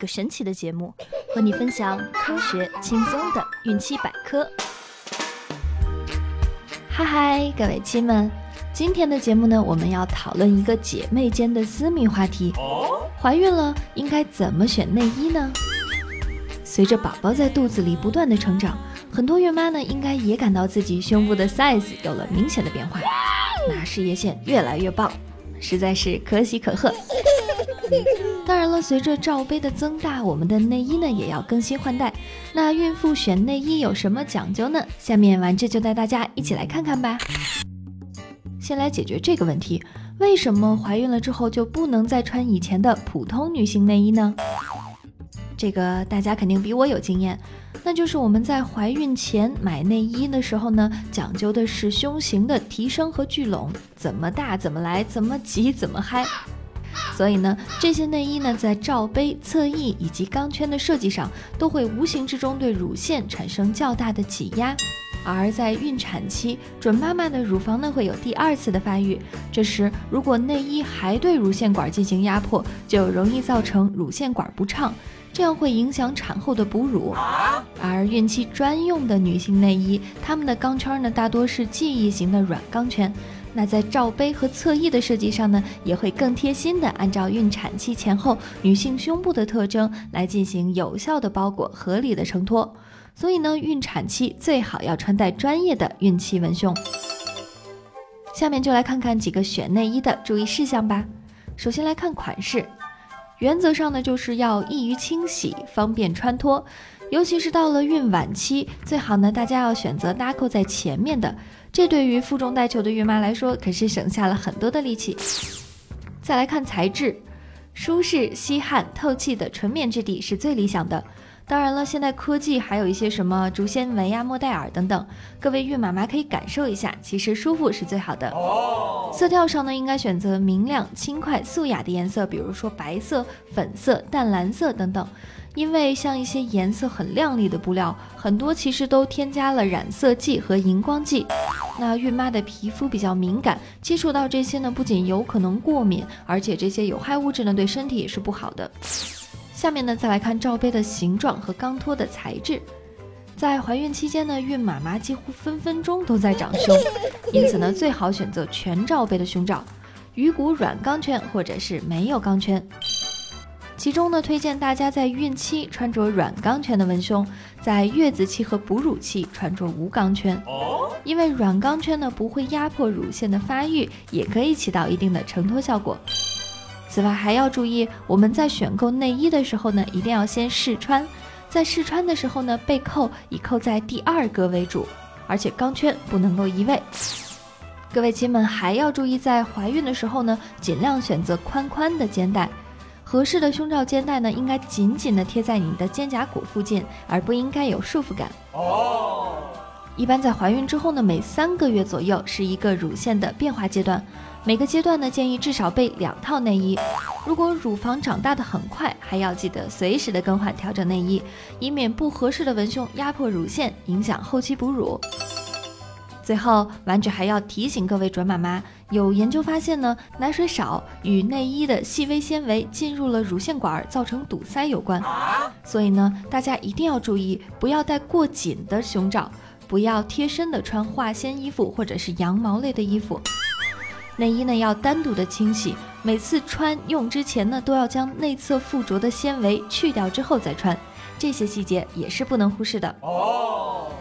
个神奇的节目，和你分享科学轻松的孕期百科。嗨嗨，各位亲们，今天的节目呢，我们要讨论一个姐妹间的私密话题：怀孕了应该怎么选内衣呢？随着宝宝在肚子里不断的成长，很多孕妈呢应该也感到自己胸部的 size 有了明显的变化，那事业线越来越棒，实在是可喜可贺。当然了，随着罩杯的增大，我们的内衣呢也要更新换代。那孕妇选内衣有什么讲究呢？下面丸子就带大家一起来看看吧。先来解决这个问题：为什么怀孕了之后就不能再穿以前的普通女性内衣呢？这个大家肯定比我有经验，那就是我们在怀孕前买内衣的时候呢，讲究的是胸型的提升和聚拢，怎么大怎么来，怎么挤怎么嗨。所以呢，这些内衣呢，在罩杯、侧翼以及钢圈的设计上，都会无形之中对乳腺产生较大的挤压。而在孕产期，准妈妈的乳房呢会有第二次的发育，这时如果内衣还对乳腺管进行压迫，就容易造成乳腺管不畅，这样会影响产后的哺乳。而孕期专用的女性内衣，它们的钢圈呢大多是记忆型的软钢圈。那在罩杯和侧翼的设计上呢，也会更贴心的按照孕产期前后女性胸部的特征来进行有效的包裹、合理的承托。所以呢，孕产期最好要穿戴专业的孕期文胸。下面就来看看几个选内衣的注意事项吧。首先来看款式，原则上呢就是要易于清洗、方便穿脱，尤其是到了孕晚期，最好呢大家要选择搭扣在前面的。这对于负重带球的孕妈来说，可是省下了很多的力气。再来看材质，舒适、吸汗、透气的纯棉质地是最理想的。当然了，现代科技还有一些什么竹纤维呀、莫代尔等等，各位孕妈妈可以感受一下，其实舒服是最好的。色调上呢，应该选择明亮、轻快、素雅的颜色，比如说白色、粉色、淡蓝色等等。因为像一些颜色很亮丽的布料，很多其实都添加了染色剂和荧光剂。那孕妈的皮肤比较敏感，接触到这些呢，不仅有可能过敏，而且这些有害物质呢，对身体也是不好的。下面呢，再来看罩杯的形状和钢托的材质。在怀孕期间呢，孕妈妈几乎分分钟都在长胸，因此呢，最好选择全罩杯的胸罩，鱼骨软钢圈或者是没有钢圈。其中呢，推荐大家在孕期穿着软钢圈的文胸，在月子期和哺乳期穿着无钢圈。因为软钢圈呢不会压迫乳腺的发育，也可以起到一定的承托效果。此外还要注意，我们在选购内衣的时候呢，一定要先试穿，在试穿的时候呢，背扣以扣在第二格为主，而且钢圈不能够移位。各位亲们还要注意，在怀孕的时候呢，尽量选择宽宽的肩带。合适的胸罩肩带呢，应该紧紧的贴在你的肩胛骨附近，而不应该有束缚感。哦。一般在怀孕之后呢，每三个月左右是一个乳腺的变化阶段，每个阶段呢建议至少备两套内衣。如果乳房长大的很快，还要记得随时的更换调整内衣，以免不合适的文胸压迫乳腺，影响后期哺乳。最后，丸子还要提醒各位准妈妈，有研究发现呢，奶水少与内衣的细微纤维进入了乳腺管，造成堵塞有关。所以呢，大家一定要注意，不要戴过紧的胸罩，不要贴身的穿化纤衣服或者是羊毛类的衣服。内衣呢要单独的清洗，每次穿用之前呢，都要将内侧附着的纤维去掉之后再穿，这些细节也是不能忽视的。哦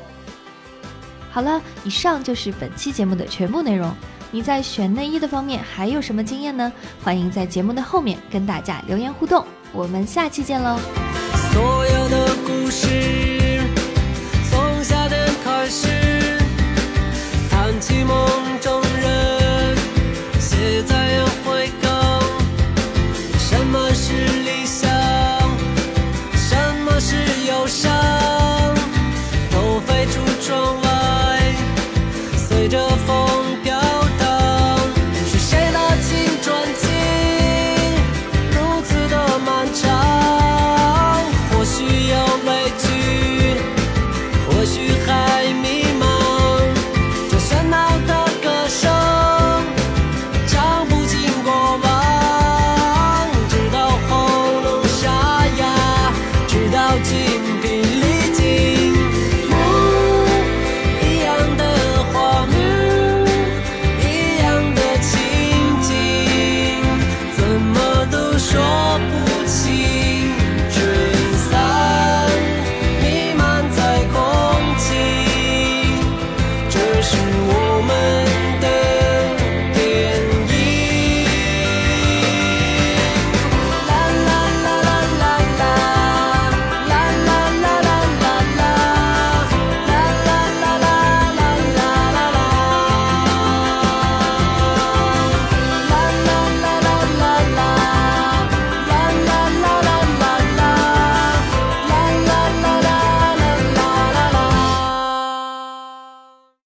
好了，以上就是本期节目的全部内容。你在选内衣的方面还有什么经验呢？欢迎在节目的后面跟大家留言互动。我们下期见喽！所有的故事。